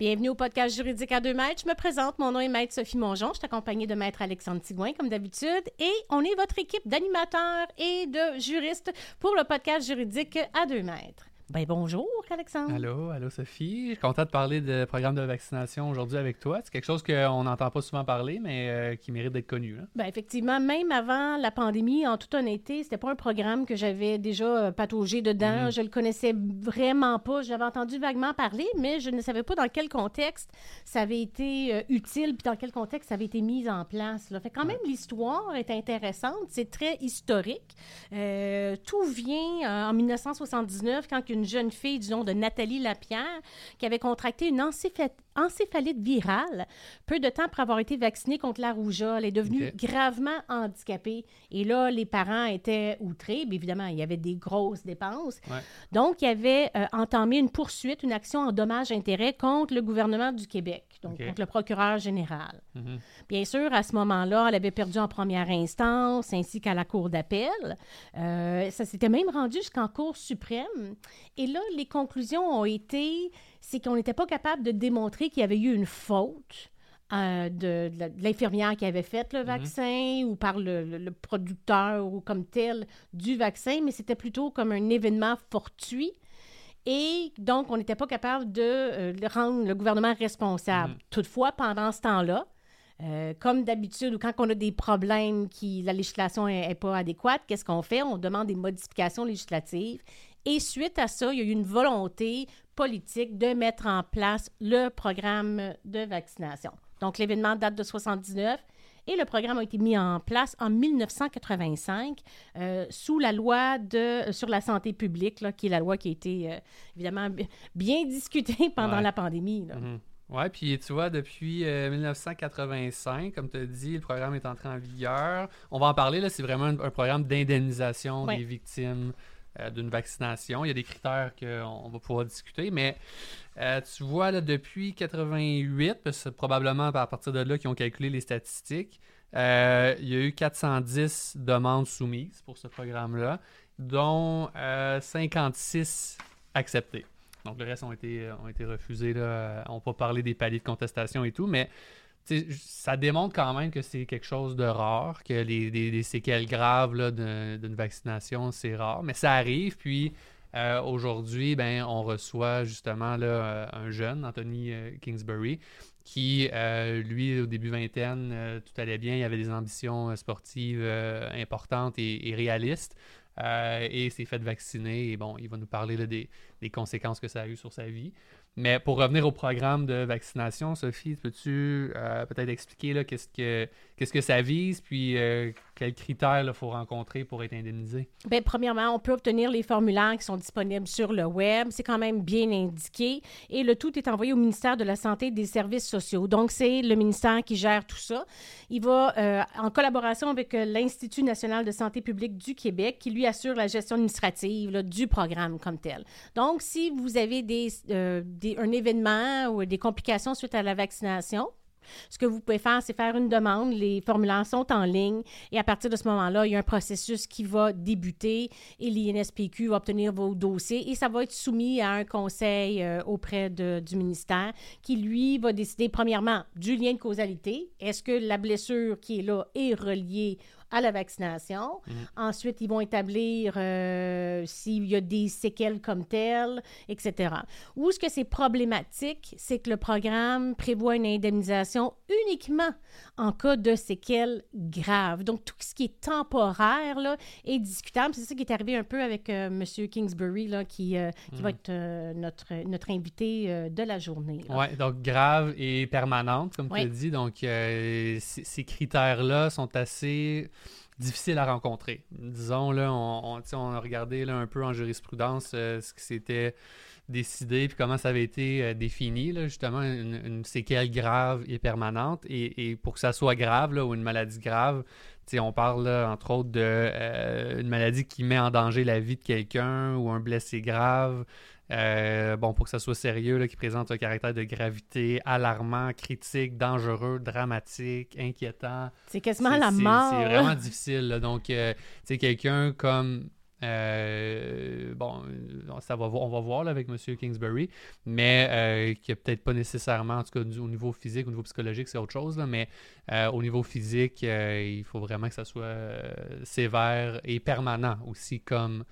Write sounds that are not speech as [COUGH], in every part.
Bienvenue au podcast juridique à deux mètres. Je me présente, mon nom est Maître Sophie Mongeon. Je suis accompagnée de Maître Alexandre Tigouin, comme d'habitude. Et on est votre équipe d'animateurs et de juristes pour le podcast juridique à deux mètres. Ben bonjour, Alexandre. Allô, allô, Sophie. Je suis content de parler de programme de vaccination aujourd'hui avec toi. C'est quelque chose qu'on n'entend pas souvent parler, mais euh, qui mérite d'être connu. Ben effectivement, même avant la pandémie, en toute honnêteté, c'était pas un programme que j'avais déjà euh, pataugé dedans. Mm-hmm. Je le connaissais vraiment pas. J'avais entendu vaguement parler, mais je ne savais pas dans quel contexte ça avait été euh, utile, puis dans quel contexte ça avait été mis en place. Là. Fait quand même, l'histoire est intéressante. C'est très historique. tout vient en 1979, quand une une jeune fille du nom de Nathalie Lapierre qui avait contracté une encéphalite virale peu de temps après avoir été vaccinée contre la rougeole. Elle est devenue gravement handicapée. Et là, les parents étaient outrés. Bien évidemment, il y avait des grosses dépenses. Donc, il y avait euh, entamé une poursuite, une action en dommages-intérêts contre le gouvernement du Québec, donc contre le procureur général. Mm-hmm. Bien sûr, à ce moment-là, elle avait perdu en première instance ainsi qu'à la Cour d'appel. Euh, ça s'était même rendu jusqu'en Cour suprême. Et là, les conclusions ont été, c'est qu'on n'était pas capable de démontrer qu'il y avait eu une faute. Euh, de, l'infirmière qui avait fait le mhm. vaccin ou par le, producteur ou comme tel du vaccin, mais c'était plutôt comme un événement fortuit. Et donc, on n'était pas capable de euh, rendre le gouvernement responsable. Mhm. Toutefois, pendant ce temps-là, euh, comme d'habitude, ou quand on a des problèmes qui la législation n'est pas adéquate, qu'est-ce qu'on fait? On demande des modifications législatives. Et suite à ça, il y a eu une volonté politique de mettre en place le programme de vaccination. Donc, l'événement date de 79 et le programme a été mis en place en 1985 euh, sous la loi de, sur la santé publique, qui est la loi qui a été euh, évidemment bien discutée [LAUGHS] pendant la pandémie. Mm-hmm. Oui, puis tu vois, depuis 1985, euh, comme tu as dit, le programme est entré en vigueur. On va en parler, là, c'est vraiment un, programme d'indemnisation des victimes euh, d'une vaccination. Il y a des critères qu'on va pouvoir discuter, mais euh, tu vois, là, depuis 88, parce que c'est probablement à partir de là qu'ils ont calculé les statistiques, il y a eu 410 demandes soumises pour ce programme-là, dont 56 acceptées. Donc, le reste ont été, euh, ont été refusés. Là. On pas parler des paliers de contestation et tout, mais ça démontre quand même que c'est quelque chose de rare, que les, séquelles graves d'une vaccination, c'est rare. Mais ça arrive, puis euh, aujourd'hui, ben, on reçoit justement euh, un jeune, Anthony Kingsbury, qui, lui, au début vingtaine, tout allait bien, il avait des ambitions sportives importantes et réalistes. Euh, et s'est fait vacciner. Et bon, il va nous parler des, des, conséquences que ça a eu sur sa vie. Mais pour revenir au programme de vaccination, Sophie, peux-tu euh, peut-être expliquer qu'est-ce que qu'est-ce que ça vise, puis euh, quels critères il faut rencontrer pour être indemnisé? Bien, premièrement, on peut obtenir les formulaires qui sont disponibles sur le web. C'est quand même bien indiqué. Et le tout est envoyé au ministère de la Santé et des Services sociaux. Donc, c'est le ministère qui gère tout ça. Il va, euh, en collaboration avec l'Institut national de santé publique du Québec, qui lui assure la gestion administrative du programme comme tel. Donc, si vous avez des un événement ou des complications suite à la vaccination, ce que vous pouvez faire, c'est faire une demande. Les formulaires sont en ligne et à partir de ce moment-là, il y a un processus qui va débuter et l'INSPQ va obtenir vos dossiers et ça va être soumis à un conseil euh, auprès du ministère qui, lui, va décider premièrement du lien de causalité. Est-ce que la blessure qui est là est reliée à la vaccination. Mhm. Ensuite, ils vont établir euh, s'il y a des séquelles comme telles, etc. Où ce que c'est problématique, c'est que le programme prévoit une indemnisation uniquement en cas de séquelles graves. Donc, tout ce qui est temporaire là, est discutable. C'est ça qui est arrivé un peu avec euh, M. Kingsbury, là, qui, euh, qui va être notre, notre invité de la journée. Oui, donc grave et permanente, comme tu as dit. Donc, ces critères-là sont assez difficile à rencontrer. Disons, là, on, a regardé un peu en jurisprudence euh, ce qui s'était décidé puis comment ça avait été euh, défini, là, justement, une, séquelle grave et permanente. Et, pour que ça soit grave ou une maladie grave, on parle entre autres de euh, maladie qui met en danger la vie de quelqu'un ou un blessé grave, euh, bon, pour que ça soit sérieux, qui présente un caractère de gravité alarmant, critique, dangereux, dramatique, inquiétant. C'est quasiment la mort. C'est vraiment difficile. Donc, euh, tu sais, quelqu'un comme euh, bon, ça va, on va voir avec M. Kingsbury, mais euh, qui peut-être pas nécessairement, en tout cas au niveau physique, au niveau psychologique, c'est autre chose, mais euh, au niveau physique, il faut vraiment que ça soit sévère et permanent aussi comme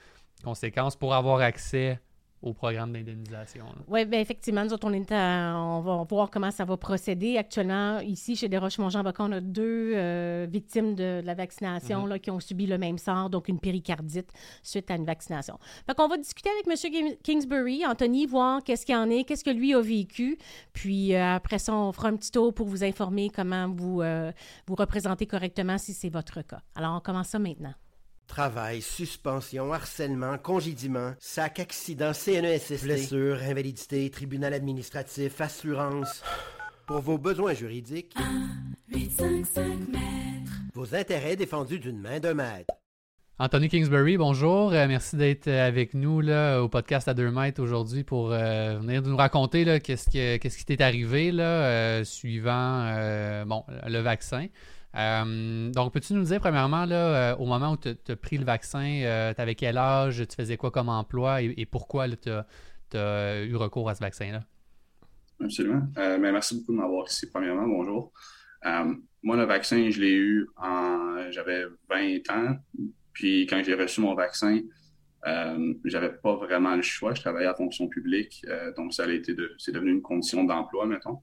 conséquence pour avoir accès au programme d'indemnisation. Oui, bien effectivement, nous autres, on, est on va voir comment ça va procéder. Actuellement, ici, chez Desroches-Mont-Jean-Bacon, on a deux euh, victimes de, la vaccination mm-hmm. là, qui ont subi le même sort, donc une péricardite suite à une vaccination. Fait qu'on va discuter avec M. Kingsbury, Anthony, voir qu'est-ce qu'il en est, qu'est-ce que lui a vécu. Puis euh, après ça, on fera un petit tour pour vous informer comment vous euh, vous représentez correctement si c'est votre cas. Alors, on commence ça maintenant. Travail, suspension, harcèlement, congédiement, sac, accident, CNESST, blessure, invalidité, tribunal administratif, assurance. Pour vos besoins juridiques, 8, 5, 5 mètres. vos intérêts défendus d'une main de maître. Anthony Kingsbury, bonjour. Euh, merci d'être euh, avec nous là, au podcast à deux mètres aujourd'hui pour euh, venir nous raconter qu'est-ce, qui t'est arrivé là, suivant bon, le vaccin. Euh, donc, peux-tu nous dire, premièrement, là, euh, au moment où tu as pris le vaccin, euh, tu avais quel âge, tu faisais quoi comme emploi et, pourquoi tu as, eu recours à ce vaccin-là? Absolument. mais merci beaucoup de m'avoir ici, premièrement. Bonjour. moi, le vaccin, je l'ai eu en. J'avais 20 ans. Puis, quand j'ai reçu mon vaccin, j'avais pas vraiment le choix. Je travaillais à fonction publique. donc, ça a été de, c'est devenu une condition d'emploi, mettons.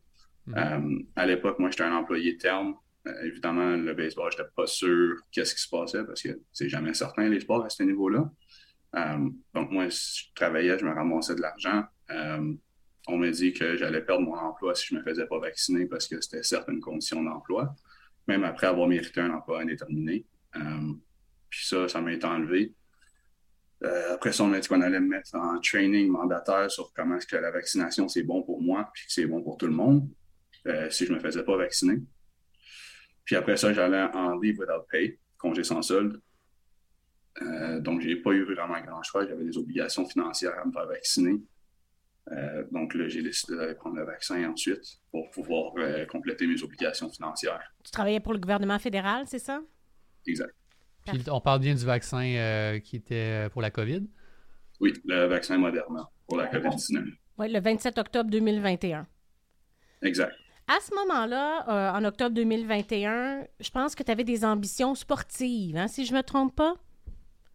Mm-hmm. à l'époque, moi, j'étais un employé terme. Euh, évidemment, le baseball, je n'étais pas sûr qu'est-ce qui se passait parce que c'est jamais certain les sports à ce niveau-là. Euh, donc, moi, si je travaillais, je me ramassais de l'argent. Euh, on m'a dit que j'allais perdre mon emploi si je ne me faisais pas vacciner parce que c'était certaines conditions d'emploi, même après avoir mérité un emploi indéterminé. puis ça, ça m'a été enlevé. après ça, on m'a dit qu'on allait me mettre en training mandataire sur comment est-ce que la vaccination, c'est bon pour moi, puis que c'est bon pour tout le monde, si je ne me faisais pas vacciner. Puis après ça, j'allais en leave without pay, congé sans solde. Euh, donc, j'ai pas eu vraiment grand choix. J'avais des obligations financières à me faire vacciner. Euh, donc là, j'ai décidé d'aller prendre le vaccin ensuite pour pouvoir euh, compléter mes obligations financières. Tu travaillais pour le gouvernement fédéral, c'est ça? Exact. Puis on parle bien du vaccin qui était pour la COVID? Oui, le vaccin Moderna pour la COVID-19. Oui, le 27 octobre 2021. Exact. À ce moment-là, euh, en octobre 2021, je pense que tu avais des ambitions sportives, hein, si je ne me trompe pas?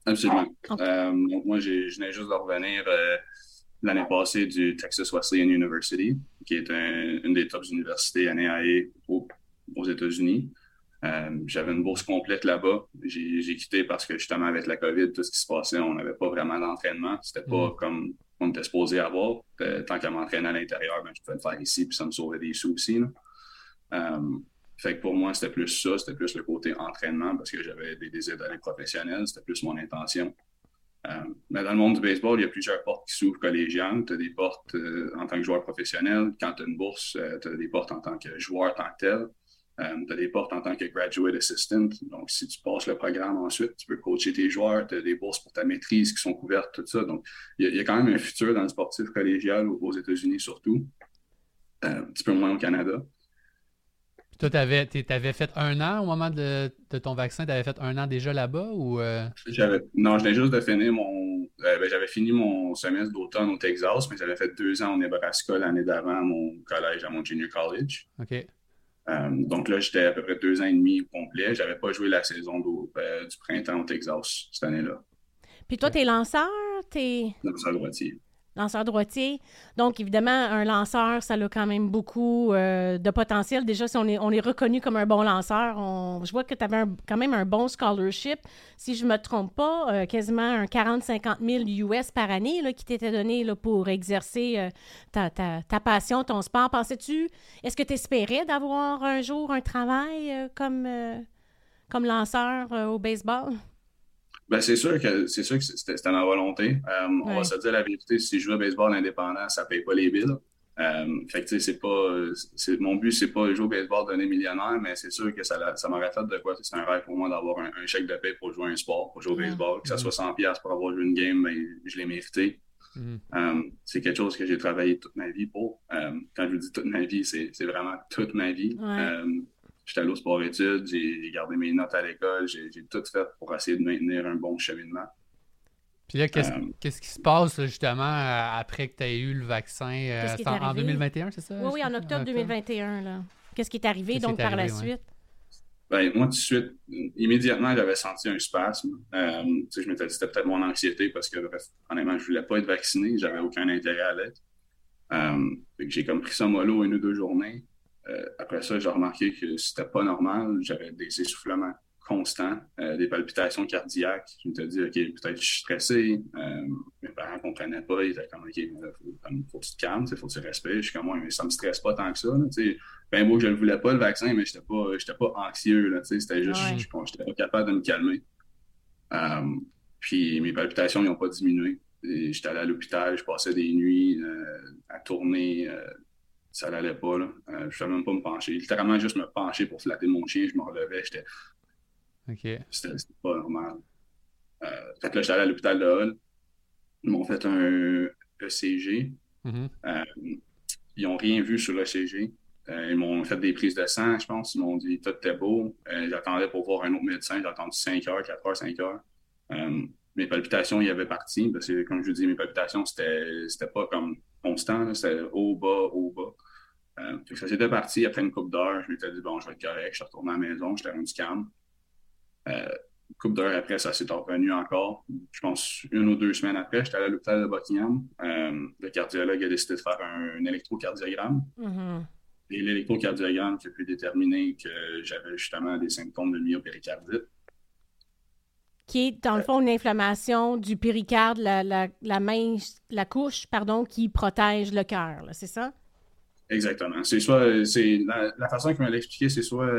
Absolument. Euh, moi, je venais juste de revenir euh, l'année passée du Texas Wesleyan University, qui est une des top universités NAIA aux, aux États-Unis. J'avais une bourse complète là-bas. J'ai quitté parce que justement, avec la COVID, tout ce qui se passait, on n'avait pas vraiment d'entraînement. C'était pas mm. comme on était supposé avoir. Euh, tant qu'à m'entraîner à l'intérieur, ben, je pouvais le faire ici, puis ça me sauvait des sous aussi. Euh, fait que pour moi, c'était plus ça, c'était plus le côté entraînement parce que j'avais des désirs d'aller professionnel, c'était plus mon intention. Euh, mais dans le monde du baseball, il y a plusieurs portes qui s'ouvrent collégiales. Tu as des portes en tant que joueur professionnel. Quand tu as une bourse, tu as des portes en tant que joueur tant que tel. Euh, tu as des portes en tant que graduate assistant. Donc, si tu passes le programme ensuite, tu peux coacher tes joueurs, tu as des bourses pour ta maîtrise qui sont couvertes, tout ça. Donc, il y, a quand même un futur dans le sportif collégial aux États-Unis surtout, euh, un petit peu moins au Canada. Toi, tu avais, fait un an au moment de, ton vaccin, tu avais fait un an déjà là-bas ou. Euh? Non, je venais juste de finir mon. Ben, j'avais fini mon semestre d'automne au Texas, mais j'avais fait deux ans au Nebraska l'année d'avant mon collège, à mon junior college. OK. Euh, donc là, j'étais à peu près deux ans et demi au complet. J'avais pas joué la saison euh, du printemps au Texas cette année-là. Puis toi, t'es lanceur? T'es... Lanceur droitier lanceur droitier. Donc, évidemment, un lanceur, ça a quand même beaucoup euh, de potentiel. Déjà, si on est, on est reconnu comme un bon lanceur, on, je vois que tu avais quand même un bon scholarship. Si je ne me trompe pas, euh, quasiment un 40-50 000 US par année là, qui t'était donné là, pour exercer euh, ta, ta, ta, passion, ton sport. Pensais-tu, est-ce que tu espérais d'avoir un jour un travail comme, comme lanceur au baseball? Ben, c'est sûr que c'est sûr que c'était ma volonté. Euh, on va se dire la vérité, si je joue au baseball indépendant, ça paye pas les billes. Euh, fait que c'est pas. Mon but, c'est pas de jouer au baseball donner millionnaire, mais c'est sûr que ça, ça m'aurait fait de quoi. C'est un rêve pour moi d'avoir un, chèque de paie pour jouer un sport, pour jouer au baseball. Que ça soit 100$ pour avoir joué une game, ben, je l'ai mérité. Mm-hmm. Euh, c'est quelque chose que j'ai travaillé toute ma vie pour. quand je vous dis toute ma vie, c'est vraiment toute ma vie. J'étais allé au sport études, j'ai gardé mes notes à l'école, j'ai tout fait pour essayer de maintenir un bon cheminement. Puis là, qu'est-ce qui se passe justement après que tu aies eu le vaccin en 2021, c'est ça? Oui, oui, en octobre 2021. Qu'est-ce qui est arrivé donc par la suite? Ben, moi, tout de suite, immédiatement, j'avais senti un spasme. je m'étais dit c'était peut-être mon anxiété parce que, honnêtement, je ne voulais pas être vacciné. J'avais aucun intérêt à l'être. j'ai comme pris ça mollo une ou deux journées. Euh, après ça, j'ai remarqué que c'était pas normal. J'avais des essoufflements constants, euh, des palpitations cardiaques. Je me suis dit, OK, peut-être que je suis stressé. Euh, mes parents ne comprenaient pas. Ils étaient comme, OK, il faut, que tu te calmes, il faut que tu respectes. Je suis comme, mais ça ne me stresse pas tant que ça. ben, moi, je ne voulais pas, le vaccin, mais je n'étais pas, pas anxieux. C'était juste, je n'étais pas capable de me calmer. puis mes palpitations n'ont pas diminué. J'étais allé à l'hôpital, je passais des nuits à tourner ça n'allait pas. Là. Euh, je ne savais même pas me pencher. Littéralement, juste me pencher pour flatter mon chien, je me relevais. J'étais. OK. C'était pas normal. Euh, fait que là, j'étais allé à l'hôpital de Hull. Ils m'ont fait un ECG. Mm-hmm. Euh, ils n'ont rien vu sur l'ECG. ils m'ont fait des prises de sang, je pense. Ils m'ont dit tout était beau. J'attendais pour voir un autre médecin. J'ai attendu 5 heures, 4 heures, 5 heures. mes palpitations, il y avait parti. Parce que, comme je vous dis, mes palpitations, c'était pas comme constant. C'était haut, bas, haut, bas. Euh, ça s'était parti après une coupe d'heure. Je m'étais dit, bon, je vais être correct. Je suis retourné à la maison, j'étais rendu calme. Euh, une coupe d'heure après, ça s'est revenu encore. Je pense une ou deux semaines après, j'étais allé à l'hôpital de Buckingham. Euh, le cardiologue a décidé de faire un, électrocardiogramme. Mm-hmm. Et l'électrocardiogramme qui a pu déterminer que j'avais justement des symptômes de myopéricardite qui est dans le fond une inflammation du péricarde, la, la, la, main, la couche, pardon, qui protège le cœur, c'est ça? Exactement. C'est soit, c'est la, façon qu'il m'a l'expliqué, c'est soit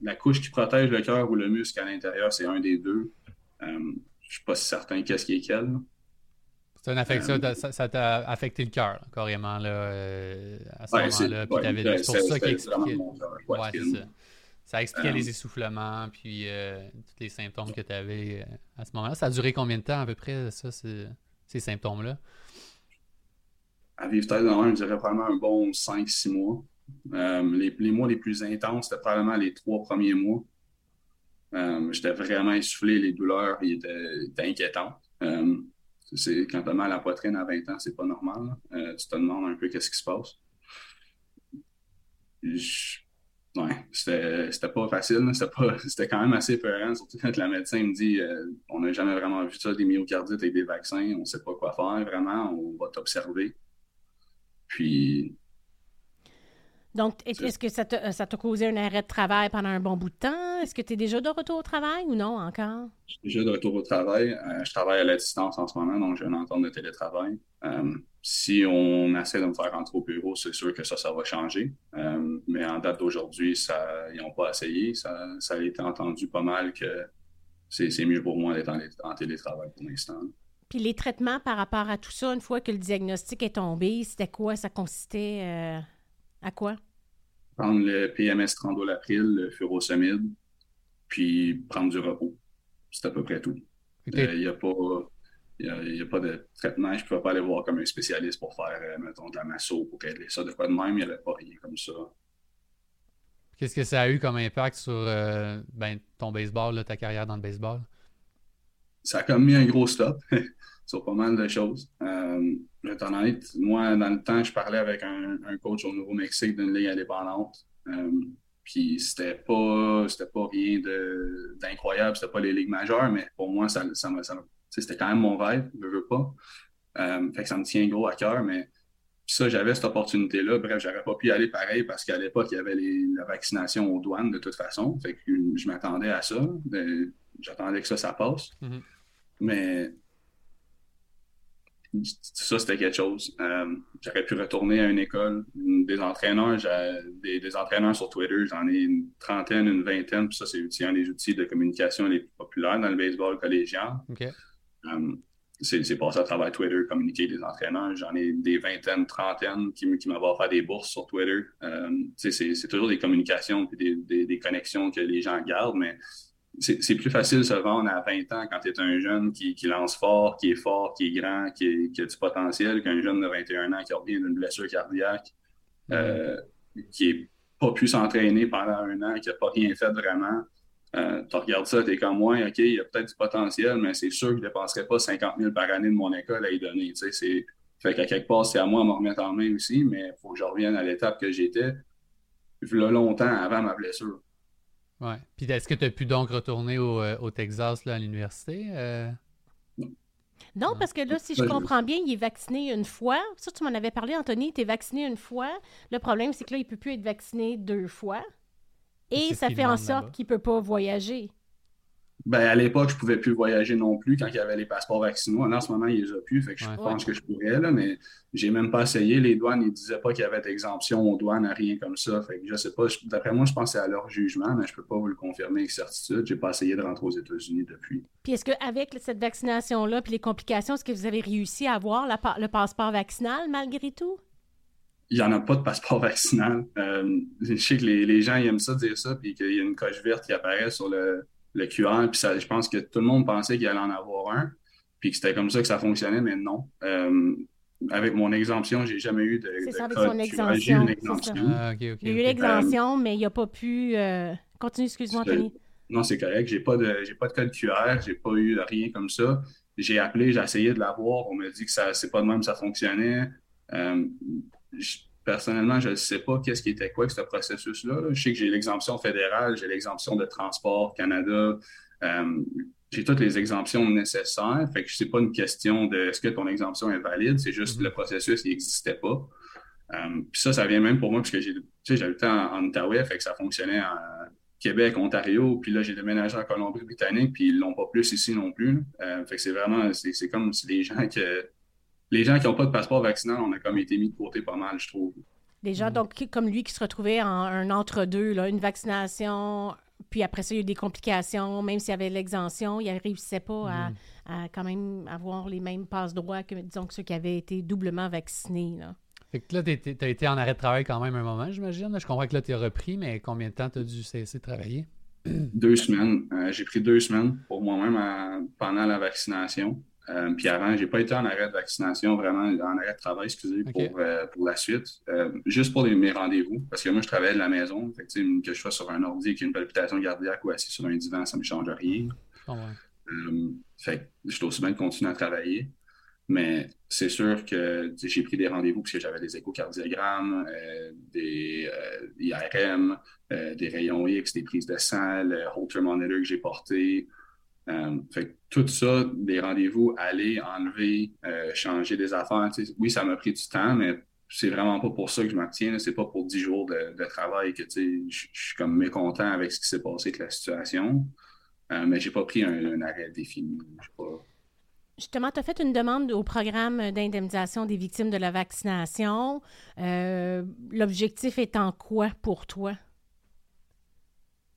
la, couche qui protège le cœur ou le muscle à l'intérieur, c'est un des deux. Euh, je ne suis pas certain qu'est-ce qui est quel. C'est une affection, euh, ça t'a affecté le cœur, carrément, là, euh, à ce moment-là. Puis c'est pour ça qu'il expliquait. Ouais, c'est ça. Ça expliquait les essoufflements, puis tous les symptômes que tu avais à ce moment-là. Ça a duré combien de temps, à peu près, ça, ces symptômes-là? à vivre tête dans je dirais probablement un bon 5-6 mois. Euh, les, mois les plus intenses, c'était probablement les trois premiers mois. Euh, j'étais vraiment essoufflé, les douleurs étaient, inquiétantes. Euh, c'est, quand tu as mal à la poitrine à 20 ans, c'est pas normal. tu te demandes un peu qu'est-ce qui se passe. Ouais, c'était, pas facile. [LAUGHS] C'était, quand même assez peurant, surtout quand la médecin me dit on n'a jamais vraiment vu ça, des myocardites avec des vaccins, on ne sait pas quoi faire vraiment, on va t'observer. Puis. Donc, est-ce que ça t'a causé un arrêt de travail pendant un bon bout de temps? Est-ce que tu es déjà de retour au travail ou non encore? Je suis déjà de retour au travail. Euh, je travaille à la distance en ce moment, donc j'ai une entente de télétravail. Euh, si on essaie de me faire rentrer au bureau, c'est sûr que ça, ça va changer. Euh, mais en date d'aujourd'hui, ils n'ont pas essayé. Ça, a été entendu pas mal que c'est mieux pour moi d'être en, télétravail pour l'instant. Puis les traitements par rapport à tout ça, une fois que le diagnostic est tombé, c'était quoi? Ça consistait à quoi? Prendre le PMS Trandolapril, le furosemide, puis prendre du repos. C'est à peu près tout. Il n'y euh, a pas... Il a, pas de traitement. Je ne pouvais pas aller voir comme un spécialiste pour faire, euh, mettons, de la masso pour régler ça. De quoi de même, il n'y avait pas rien comme ça. Qu'est-ce que ça a eu comme impact sur ben, ton baseball, ta carrière dans le baseball? ça a comme mis un gros stop [LAUGHS] sur pas mal de choses. Euh, moi, dans le temps, je parlais avec un, coach au Nouveau-Mexique d'une ligue indépendante. Euh, puis c'était pas c'était pas rien d'incroyable, c'était pas les ligues majeures, mais pour moi, ça, ça, c'était quand même mon rêve, je veux pas. Euh, fait que ça me tient gros à cœur, mais ça, j'avais cette opportunité-là. Bref, j'aurais pas pu y aller pareil parce qu'à l'époque, il y avait la vaccination aux douanes de toute façon. Fait que je m'attendais à ça. J'attendais que ça, ça passe. Mm-hmm. Mais ça, c'était quelque chose. Euh, j'aurais pu retourner à une école, des entraîneurs, des, des, entraîneurs sur Twitter, j'en ai une trentaine, une vingtaine, puis ça, c'est un des outils de communication les plus populaires dans le baseball collégial. Euh, c'est passé à travers Twitter, communiquer des entraîneurs. J'en ai des vingtaines, trentaines qui, qui m'avaient offert des bourses sur Twitter. Euh, c'est toujours des communications et des, des, des, connexions que les gens gardent, mais c'est plus facile de se vendre à 20 ans quand tu es un jeune qui, lance fort, qui est fort, qui est grand, qui, a du potentiel, qu'un jeune de 21 ans qui revient d'une blessure cardiaque, euh, qui n'a pas pu s'entraîner pendant un an, qui n'a pas rien fait vraiment. Euh, tu regardes ça, tu es comme moi, OK, il y a peut-être du potentiel, mais c'est sûr que je ne dépenserai pas 50 000 par année de mon école à y donner. Fait qu'à quelque part, c'est à moi de me remettre en main aussi, mais il faut que je revienne à l'étape que j'étais là longtemps avant ma blessure. Ouais. Puis est-ce que tu as pu donc retourner au, euh, Texas là, à l'université? Euh? Non, parce que là, si je comprends bien, il est vacciné une fois. Ça, tu m'en avais parlé, Anthony, tu es vacciné une fois. Le problème, c'est que là, il ne peut plus être vacciné deux fois. Et ça fait en sorte qu'il ne peut pas voyager. Ben, à l'époque, je ne pouvais plus voyager non plus quand il y avait les passeports vaccinaux. En ce moment, il les a plus. Fait que je pense que je pourrais, là, mais j'ai même pas essayé. Les douanes, ils disaient pas qu'il y avait d'exemption aux douanes, rien comme ça. Fait que je sais pas. D'après moi, je pensais à leur jugement, mais je peux pas vous le confirmer avec certitude. J'ai pas essayé de rentrer aux États-Unis depuis. Puis est-ce qu'avec cette vaccination-là, puis les complications, est-ce que vous avez réussi à avoir le passeport vaccinal malgré tout? il n'y en a pas de passeport [LAUGHS] vaccinal. Euh, je sais que les, les, gens aiment ça dire ça, puis qu'il y a une coche verte qui apparaît sur le, le QR. Puis ça, je pense que tout le monde pensait qu'il allait en avoir un, puis que c'était comme ça que ça fonctionnait, mais non. Euh, avec mon exemption, j'ai jamais eu de. C'est ça, avec son exemption. Ah, il y a eu l'exemption, mais il n'a pas pu. Euh, continue, excuse-moi, Anthony. Non, c'est correct. J'ai pas de, j'ai pas de code QR, j'ai pas eu rien comme ça. J'ai appelé, j'ai essayé de l'avoir. On m'a dit que ça, c'est pas de même, ça fonctionnait. Euh, personnellement, je ne sais pas qu'est-ce qui était quoi que ce processus-là. Je sais que j'ai l'exemption fédérale, j'ai l'exemption de transport Canada, euh, j'ai toutes les exemptions nécessaires. Fait que c'est pas une question de est-ce que ton exemption est valide, c'est juste que le processus n'existait pas. Euh, puis ça, ça vient même pour moi parce que j'ai, j'habitais en, en, Outaouais, fait que ça fonctionnait en Québec, Ontario, puis là j'ai déménagé en Colombie-Britannique, puis ils l'ont pas plus ici non plus. Euh, fait que c'est vraiment, c'est, comme si les gens [LAUGHS] que les gens qui n'ont pas de passeport vaccinal, on a comme été mis de côté pas mal, je trouve. Des gens, donc, comme lui, qui se retrouvaient en un entre-deux, une vaccination, puis après ça, il y a eu des complications, même s'il y avait l'exemption, il ne réussissait pas mm. à, quand même avoir les mêmes passe-droits que, disons, que ceux qui avaient été doublement vaccinés. Là. Fait que là, tu as été en arrêt de travail quand même un moment, j'imagine. Je comprends que là, tu as repris, mais combien de temps tu as dû cesser de travailler? Deux semaines. Euh, j'ai pris deux semaines pour moi-même pendant la vaccination. Euh, puis avant, j'ai pas été en arrêt de vaccination, vraiment en arrêt de travail, excusez, pour, euh, pour la suite. Euh, juste pour mes rendez-vous, parce que moi, je travaille de la maison. Fait que, que je sois sur un ordi avec une palpitation cardiaque ou assis sur un divan, ça ne me change rien. Oh fait que je suis aussi bien de continuer à travailler. Mais c'est sûr que j'ai pris des rendez-vous parce que j'avais des échocardiogrammes, des IRM, des rayons X, des prises de sang, le Holter monitor que j'ai porté, euh, fait tout ça, des rendez-vous, aller, enlever, euh, changer des affaires, oui, ça m'a pris du temps, mais c'est vraiment pas pour ça que je m'abstiens. C'est pas pour 10 jours de, travail que je suis comme mécontent avec ce qui s'est passé avec la situation. Euh, mais j'ai pas pris un, arrêt défini. Justement, tu as fait une demande au programme d'indemnisation des victimes de la vaccination. L'objectif étant quoi pour toi?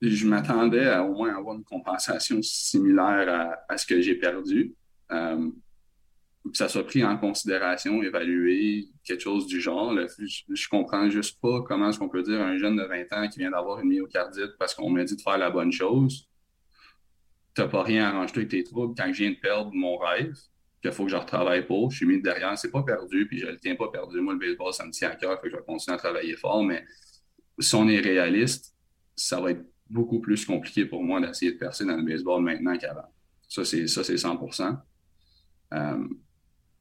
Je m'attendais à au moins avoir une compensation similaire à, ce que j'ai perdu. Euh, que ça soit pris en considération, évalué, quelque chose du genre. je, comprends juste pas comment est-ce qu'on peut dire à un jeune de 20 ans qui vient d'avoir une myocardite parce qu'on m'a dit de faire la bonne chose. T'as pas rien arrangé avec tes troubles quand je viens de perdre mon rêve, qu'il faut que je retravaille pour. Je suis mis derrière, c'est pas perdu, puis je le tiens pas perdu. Moi, le baseball, ça me tient à cœur, que je vais continuer à travailler fort, mais si on est réaliste, ça va être beaucoup plus compliqué pour moi d'essayer de percer dans le baseball maintenant qu'avant. Ça, c'est ça, c'est 100 euh,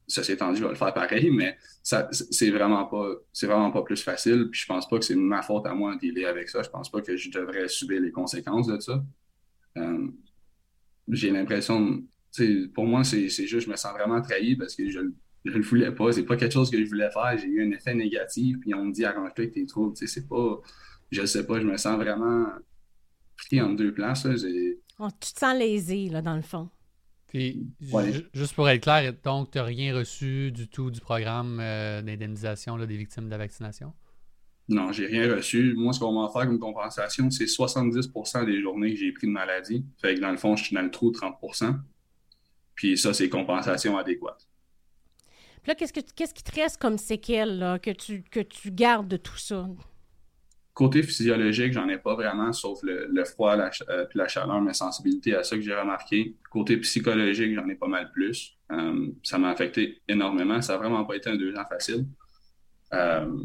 Ça s'est tendu, je vais le faire pareil, [LAUGHS] mais c'est vraiment pas, vraiment pas plus facile. Puis je pense pas que c'est ma faute à moi de dealer avec ça. Je pense pas que je devrais subir les conséquences de ça. Euh, j'ai l'impression, pour moi, c'est, juste, je me sens vraiment trahi parce que je, je le voulais pas. C'est pas quelque chose que je voulais faire. J'ai eu un effet négatif, puis on me dit arrange-toi avec tes troubles. C'est pas, je sais pas, je me sens vraiment pris en deux places. Oh, tu te sens lésé, là, dans le fond. Puis, juste pour être clair, donc, tu n'as rien reçu du tout du programme euh, d'indemnisation des victimes de la vaccination? Non, j'ai rien reçu. Moi, ce qu'on m'a offert comme compensation, c'est 70 des journées que j'ai pris de maladie. Fait que dans le fond, je suis dans le trou 30 Puis ça, c'est compensation adéquate. Puis là, qu'est-ce, que, qu'est-ce qui te reste comme séquelle que, tu, que tu gardes de tout ça? Côté physiologique, j'en ai pas vraiment, sauf le, froid la, euh, puis la chaleur, ma sensibilité à ça que j'ai remarqué. Côté psychologique, j'en ai pas mal plus. Euh, ça m'a affecté énormément. Ça n'a vraiment pas été un deux ans facile. Euh,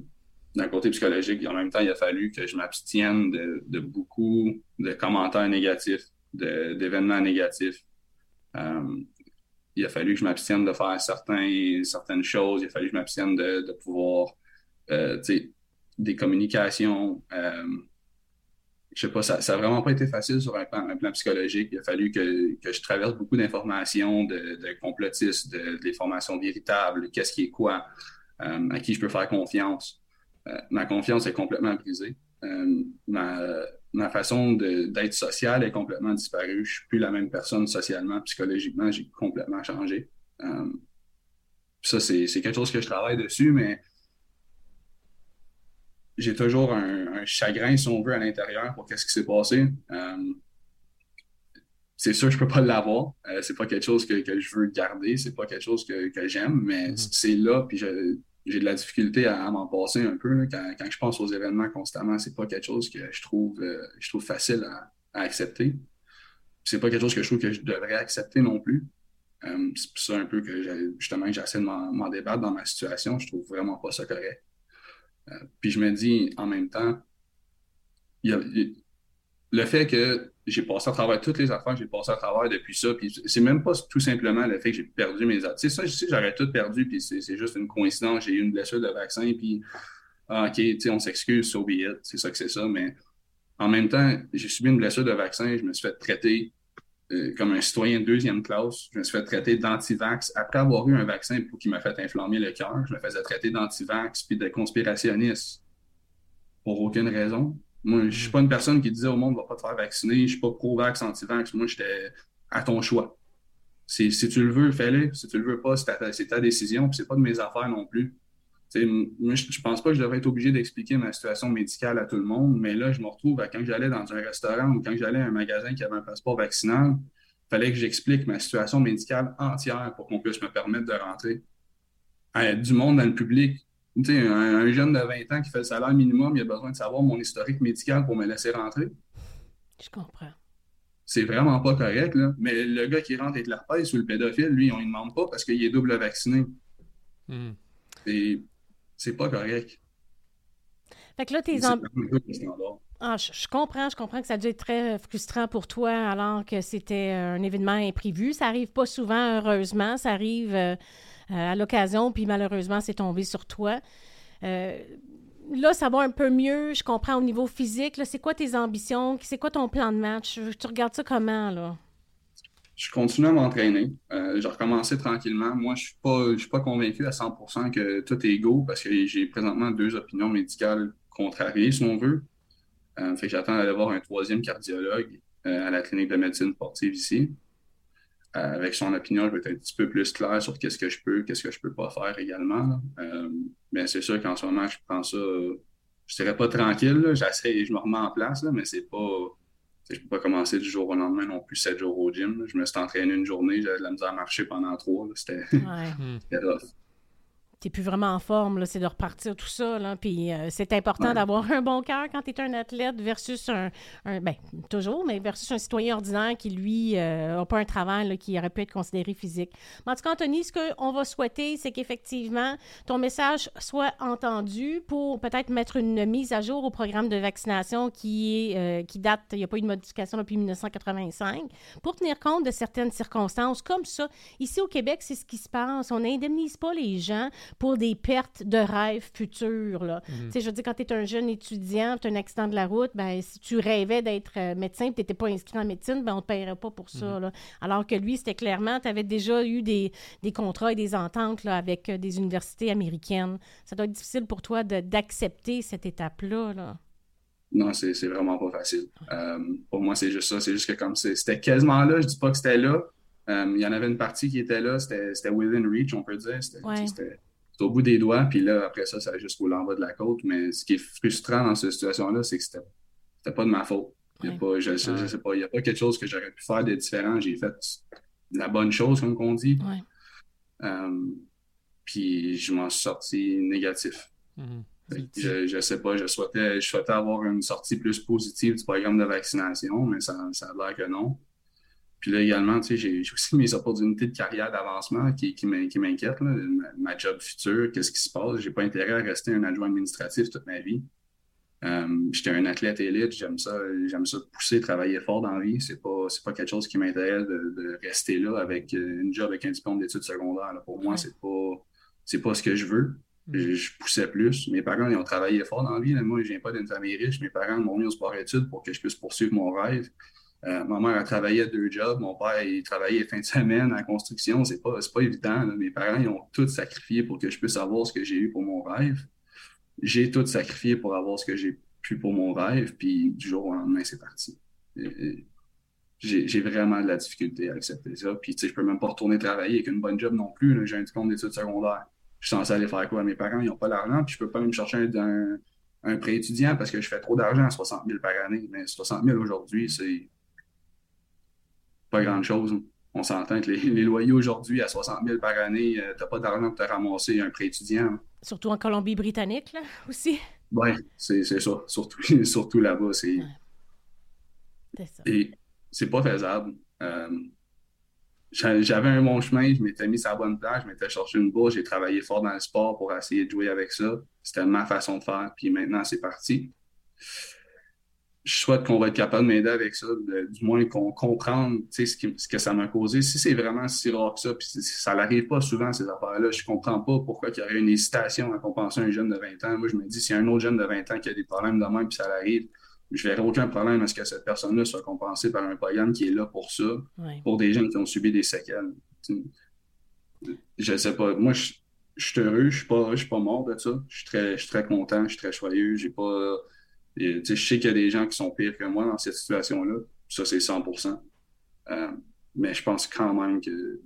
d'un côté psychologique, en même temps, il a fallu que je m'abstienne de, beaucoup de commentaires négatifs, d'événements négatifs. Il a fallu que je m'abstienne de faire certaines choses. Il a fallu que je m'abstienne de, pouvoir, des communications. Euh, je sais pas, ça n'a vraiment pas été facile sur un plan, psychologique. Il a fallu que, je traverse beaucoup d'informations, de, complotistes, de, des formations véritables, qu'est-ce qui est quoi, à qui je peux faire confiance. Euh, ma confiance est complètement brisée. Euh, ma, façon d'être sociale est complètement disparue. Je suis plus la même personne socialement, psychologiquement, j'ai complètement changé. Euh, ça, c'est quelque chose que je travaille dessus, mais j'ai toujours un, chagrin, si on veut, à l'intérieur pour qu'est-ce qui s'est passé. c'est sûr, je peux pas l'avoir. c'est pas quelque chose que, je veux garder. C'est pas quelque chose que, j'aime, mais mm-hmm. c'est là. Puis j'ai de la difficulté à, m'en passer un peu. quand, je pense aux événements constamment, c'est pas quelque chose que je trouve, euh, je trouve facile à, accepter. C'est pas quelque chose que je trouve que je devrais accepter non plus. Euh, c'est pour ça un peu que justement j'essaie de m'en débattre dans ma situation. Je trouve vraiment pas ça correct. Puis je me dis en même temps, le fait que j'ai passé à travers toutes les affaires que j'ai passé à travers depuis ça, puis c'est même pas tout simplement le fait que j'ai perdu mes sais, ça, je sais, j'aurais tout perdu, puis c'est juste une coïncidence. J'ai eu une blessure de vaccin, puis ah, OK, on s'excuse, so be c'est ça que c'est ça, mais en même temps, j'ai subi une blessure de vaccin, je me suis fait traiter comme un citoyen de deuxième classe, je me suis fait traiter d'antivax. Après avoir eu un vaccin pour qui m'a fait inflammer le cœur, je me faisais traiter d'antivax puis de conspirationniste pour aucune raison. Moi, je suis pas une personne qui disait au monde, va pas te faire vacciner. Je suis pas pro-vax, anti-vax. Moi, j'étais à ton choix. Si, tu le veux, fais-le. Si tu le veux pas, c'est ta, ta, décision. Puis c'est pas de mes affaires non plus. Moi, je, pense pas que je devrais être obligé d'expliquer ma situation médicale à tout le monde, mais là, je me retrouve à quand j'allais dans un restaurant ou quand j'allais à un magasin qui avait un passeport vaccinal, il fallait que j'explique ma situation médicale entière pour qu'on puisse me permettre de rentrer. du monde dans le public, un, un, jeune de 20 ans qui fait le salaire minimum, il a besoin de savoir mon historique médical pour me laisser rentrer. Je comprends. C'est vraiment pas correct, là. Mais le gars qui rentre avec l'herpès ou le pédophile, lui, on ne demande pas parce qu'il est double vacciné. Hmm. C'est pas correct. Fait que là, tes ah, je, comprends, je comprends que ça a dû être très frustrant pour toi alors que c'était un événement imprévu. Ça arrive pas souvent, heureusement. Ça arrive euh, euh, à l'occasion, puis malheureusement, c'est tombé sur toi. Euh, là, ça va un peu mieux, je comprends au niveau physique. C'est quoi tes ambitions? C'est quoi ton plan de match? Tu regardes ça comment, là? Je continue à m'entraîner. Euh, j'ai recommencé tranquillement. Moi, je suis, pas, suis pas convaincu à 100% que tout est go parce que j'ai présentement deux opinions médicales contrariées, si on veut. fait que j'attends d'aller voir un troisième cardiologue à la clinique de médecine sportive ici. Euh, avec son opinion, je vais être un petit peu plus clair sur qu'est-ce que je peux, qu'est-ce que je peux pas faire également. Euh, mais c'est sûr qu'en ce moment, je prends ça, je dirais pas tranquille, j'essaie, je me remets en place, mais c'est pas, je peux pas commencer du jour au lendemain non plus sept jours au gym. Je me suis entraîné une journée, j'avais de la misère à marcher pendant trois, c'était rough [LAUGHS] t'es plus vraiment en forme, c'est de repartir tout ça. Là. Puis euh, c'est important d'avoir un bon cœur quand tu es un athlète versus un, ben, toujours, mais versus un citoyen ordinaire qui, lui, n'a euh, pas un travail qui aurait pu être considéré physique. Mais en tout cas, Anthony, ce qu'on va souhaiter, c'est qu'effectivement, ton message soit entendu pour peut-être mettre une mise à jour au programme de vaccination qui, est, euh, qui date, il n'y a pas eu de modification depuis 1985, pour tenir compte de certaines circonstances comme ça. Ici au Québec, c'est ce qui se passe. On n'indemnise pas les gens pour des pertes de rêves futurs. Là. Mhm. Je veux dire, quand tu es un jeune étudiant, tu as un accident de la route, ben, si tu rêvais d'être euh, médecin et tu n'étais pas inscrit en médecine, ben, on ne te paierait pas pour ça. Mhm. Là. Alors que lui, c'était clairement, tu avais déjà eu des, des, contrats et des ententes là, avec euh, des universités américaines. Ça doit être difficile pour toi d'accepter cette étape-là. Là. Non, c'est vraiment pas facile. Euh, pour moi, c'est juste ça. C'est juste que comme c'était quasiment là, je dis pas que c'était là. Il y en avait une partie qui était là, c'était within reach, on peut dire. C'était au bout des doigts, puis là, après ça, ça a juste roulé en bas de la côte. Mais ce qui est frustrant dans cette situation-là, c'est que c'était, c'était pas de ma faute. Il n'y a, pas, je, sais pas, il y a pas quelque chose que j'aurais pu faire de différent. J'ai fait la bonne chose, comme on dit. Euh, puis je m'en suis sorti négatif. Mm-hmm. Je, je sais pas, je souhaitais, je souhaitais avoir une sortie plus positive du programme de vaccination, mais ça, ça a l'air que non. Puis là, également, tu sais, j'ai aussi mes opportunités de carrière d'avancement qui, qui m'inquiètent. Ma, job future, qu'est-ce qui se passe? J'ai pas intérêt à rester un adjoint administratif toute ma vie. Euh, j'étais un athlète élite, j'aime ça, j'aime ça pousser, travailler fort dans la vie. C'est pas, pas quelque chose qui m'intéresse de, rester là avec euh, une job avec un diplôme d'études secondaires. Pour moi, c'est pas, c'est pas ce que je veux. Mm. Je, poussais plus. Mes parents, ils ont travaillé fort dans la vie. Moi, je viens pas d'une famille riche. Mes parents m'ont mis au sport-études pour que je puisse poursuivre mon rêve. Euh, ma mère a travaillé à deux jobs. Mon père, il travaillait fin de semaine en construction. C'est pas, pas évident. Mes parents, ils ont tout sacrifié pour que je puisse avoir ce que j'ai eu pour mon rêve j'ai tout sacrifié pour avoir ce que j'ai pu pour mon rêve, puis du jour au lendemain, c'est parti. J'ai vraiment de la difficulté à accepter ça. Puis, tu sais, je peux même pas retourner travailler avec une bonne job non plus. J'ai un diplôme d'études secondaires. Je suis censé aller faire quoi? Mes parents, ils n'ont pas d'argent, puis je peux pas même chercher un, prêt étudiant parce que je fais trop d'argent à 60 000 par année. Mais 60 000 aujourd'hui, c'est pas grand-chose. On s'entend que les, [LAUGHS] loyers aujourd'hui, à 60 000 par année, euh, tu n'as pas d'argent pour te ramasser un prêt étudiant. Surtout en Colombie-Britannique, là, [LAUGHS] aussi. Oui, c'est ça. Surtout, [LAUGHS] surtout là-bas, c'est... ça. Et c'est pas faisable. Euh, j'avais un bon chemin, je m'étais mis sur la bonne place, je m'étais cherché une bourse, j'ai travaillé fort dans le sport pour essayer de jouer avec ça. C'était ma façon de faire, puis maintenant, c'est parti je souhaite qu'on va être capable de m'aider avec ça, du moins qu'on comprenne ce, ce que ça m'a causé. Si c'est vraiment si rare que ça, puis ça n'arrive pas souvent, ces affaires-là, je comprends pas pourquoi il y aurait une hésitation à compenser un jeune de 20 ans. Moi, je me dis, s'il y a un autre jeune de 20 ans qui a des problèmes de puis ça arrive, je verrai aucun problème à ce que cette personne-là soit compensée par un programme qui est là pour ça, pour des jeunes qui ont subi des séquelles. Je sais pas. Moi, je, suis heureux, je suis pas, suis pas mort de ça. Je suis très, je suis très content, je suis très joyeux. J'ai pas je sais qu'il y a des gens qui sont pires que moi dans cette situation-là. Ça, c'est 100% euh, Mais je pense quand même que,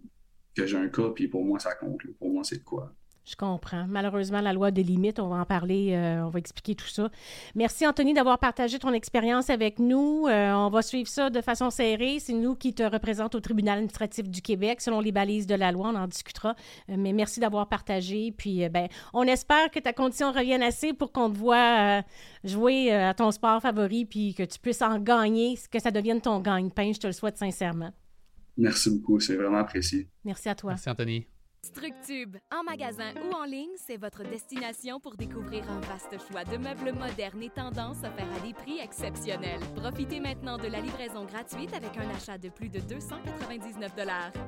que j'ai un cas, puis pour moi, ça compte. Pour moi, c'est de quoi. Je comprends. Malheureusement, la loi des limites, on va en parler, euh, on va expliquer tout ça. Merci, Anthony, d'avoir partagé ton expérience avec nous. Euh, on va suivre ça de façon serrée. C'est nous qui te représentons au tribunal administratif du Québec, selon les balises de la loi. On en discutera. Euh, mais merci d'avoir partagé. Puis, ben, on espère que ta condition revienne assez pour qu'on te voit jouer à ton sport favori, puis que tu puisses en gagner, que ça devienne ton gagne-pain. Je te le souhaite sincèrement. Merci beaucoup. C'est vraiment apprécié. Merci à toi. Merci, Anthony. Structube, en magasin ou en ligne, c'est votre destination pour découvrir un vaste choix de meubles modernes et tendances offerts à des prix exceptionnels. Profitez maintenant de la livraison gratuite avec un achat de plus de 299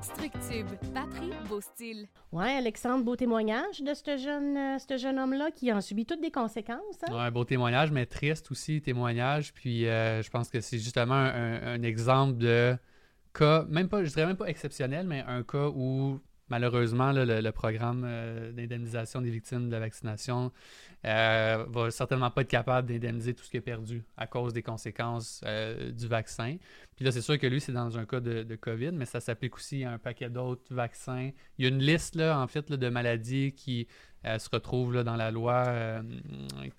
Structube, pas prix, beau style. Ouais, Alexandre, beau témoignage de ce jeune, euh, ce jeune homme-là qui en subit toutes des conséquences. Hein? Ouais, beau témoignage, mais triste aussi témoignage. Puis euh, je pense que c'est justement un, un exemple de cas, même pas, je dirais même pas exceptionnel, mais un cas où malheureusement, le, programme euh, d'indemnisation des victimes de la vaccination euh, va certainement pas être capable d'indemniser tout ce qui est perdu à cause des conséquences euh, du vaccin. Puis là, c'est sûr que lui, c'est dans un cas de, COVID, mais ça s'applique aussi à un paquet d'autres vaccins. Il y a une liste, là, en fait, de maladies qui se retrouvent dans la loi.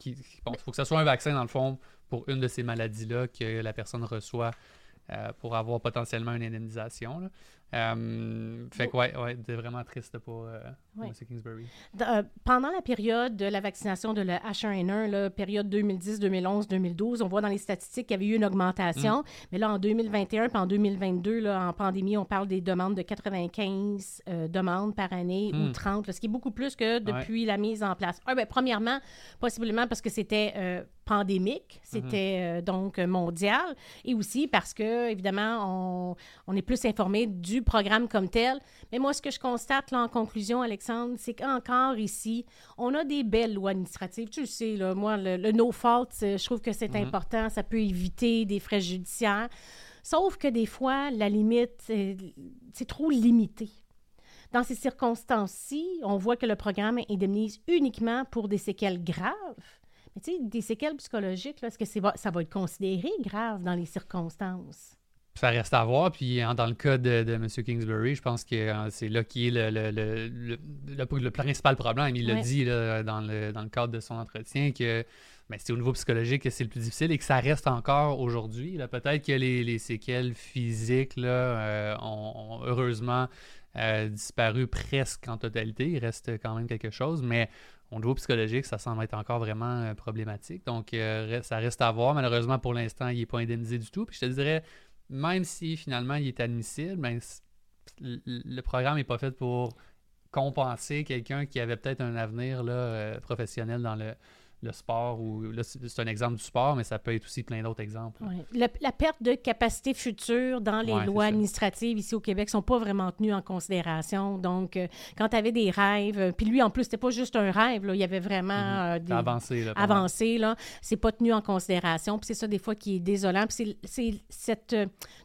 il faut que ce soit un vaccin, dans le fond, pour une de ces maladies-là que la personne reçoit pour avoir potentiellement une indemnisation. Euh, fait que, ouais, ouais, c'est vraiment triste pour euh, Kingsbury. Euh, pendant la période de la vaccination de la H1N1, la période 2010, 2011, 2012, on voit dans les statistiques qu'il y avait eu une augmentation. Mm. Mais là, en 2021 puis en 2022, là, en pandémie, on parle des demandes de 95 euh, demandes par année ou 30, mm. ce qui est beaucoup plus que depuis la mise en place. ben, premièrement, possiblement parce que c'était pandémique, c'était mm-hmm. donc mondial, et aussi parce que, évidemment, on, on est plus informé du programme comme tel. Mais moi, ce que je constate là, en conclusion, Alexandre, c'est qu'encore ici, on a des belles lois administratives. Tu le sais, là, moi, le, no fault, je trouve que c'est mhm. important. Ça peut éviter des frais judiciaires. Sauf que des fois, la limite, c'est trop limité. Dans ces circonstances-ci, on voit que le programme indemnise uniquement pour des séquelles graves. Mais tu sais, des séquelles psychologiques, est-ce que ça va être considéré grave dans les circonstances? Ça reste à voir. Puis dans le cas de, de M. Kingsbury, je pense que euh, c'est là qui est le, le, le, principal problème. Il l'a dit dans, le, dans le cadre de son entretien que ben, c'est au niveau psychologique que c'est le plus difficile et que ça reste encore aujourd'hui. Peut-être que les, les, séquelles physiques là, euh, ont, heureusement euh, disparu presque en totalité. Il reste quand même quelque chose, mais au niveau psychologique, ça semble être encore vraiment problématique. Donc, ça reste à voir. Malheureusement, pour l'instant, il n'est pas indemnisé du tout. Puis je te dirais, même si finalement il est admissible, ben, le programme n'est pas fait pour compenser quelqu'un qui avait peut-être un avenir là, euh, professionnel dans le, le sport ou c'est un exemple du sport, mais ça peut être aussi plein d'autres exemples. La, perte de capacité future dans les lois administratives ici au Québec sont pas vraiment tenues en considération. Donc, euh, quand tu avais des rêves, euh, puis lui en plus c'était pas juste un rêve, là, il y avait vraiment mm-hmm. euh, des avancé là, avancé là, c'est pas tenu en considération. Puis c'est ça des fois qui est désolant. Puis c'est cette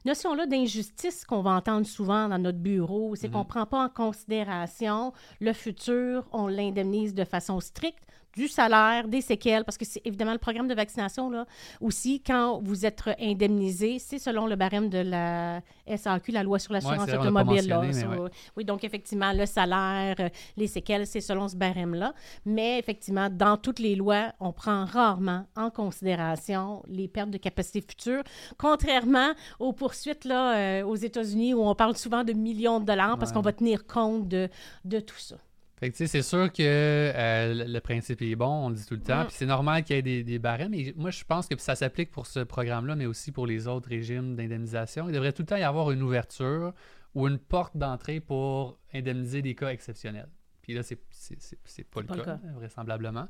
notion là d'injustice qu'on va entendre souvent dans notre bureau, c'est qu'on mm-hmm. prend pas en considération le futur, on l'indemnise de façon stricte du salaire, des séquelles, parce que c'est évidemment le programme de vaccination, là, aussi, quand vous êtes indemnisé, c'est selon le barème de la SAQ, la loi sur l'assurance automobile. Là, Oui, donc effectivement, le salaire, euh, les séquelles, c'est selon ce barème-là. Mais effectivement, dans toutes les lois, on prend rarement en considération les pertes de capacité future, contrairement aux poursuites là, euh, aux États-Unis où on parle souvent de millions de dollars parce qu'on va tenir compte de, de tout ça. Fait que, c'est sûr que euh, le principe est bon, on le dit tout le temps. Mm. Puis c'est normal qu'il y ait des, des, barèmes. Mais moi, je pense que ça s'applique pour ce programme-là, mais aussi pour les autres régimes d'indemnisation. Il devrait tout le temps y avoir une ouverture ou une porte d'entrée pour indemniser des cas exceptionnels. Puis là, c'est, c'est, pas, le, cas, vraisemblablement.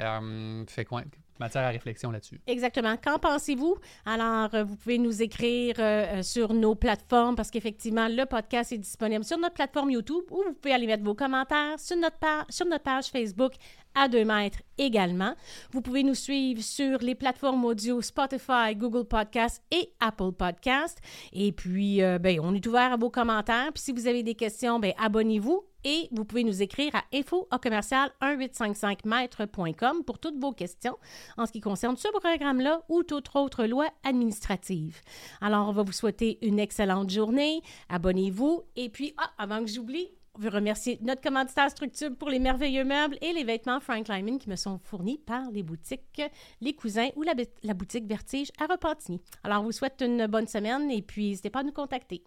Euh, fait quoi? Matière à réflexion là-dessus. Exactement. Qu'en pensez-vous? Alors, euh, vous pouvez nous écrire euh, sur nos plateformes parce qu'effectivement, le podcast est disponible sur notre plateforme YouTube ou vous pouvez aller mettre vos commentaires sur notre, page, sur notre page Facebook à 2 mètres également. Vous pouvez nous suivre sur les plateformes audio Spotify, Google Podcast et Apple Podcast. Et puis, ben, on est ouvert à vos commentaires. Puis si vous avez des questions, ben, abonnez-vous et vous pouvez nous écrire à info commercial 1855 mètres.com pour toutes vos questions en ce qui concerne ce programme-là ou toute autre loi administrative. Alors, on va vous souhaiter une excellente journée. Abonnez-vous. Et puis, ah, avant que j'oublie, on veut remercier notre commanditaire Structure pour les merveilleux meubles et les vêtements Frank Lyman qui me sont fournis par les boutiques Les Cousins ou la, boutique Vertige à Repentigny. Alors, on vous souhaite une bonne semaine et puis n'hésitez pas à nous contacter.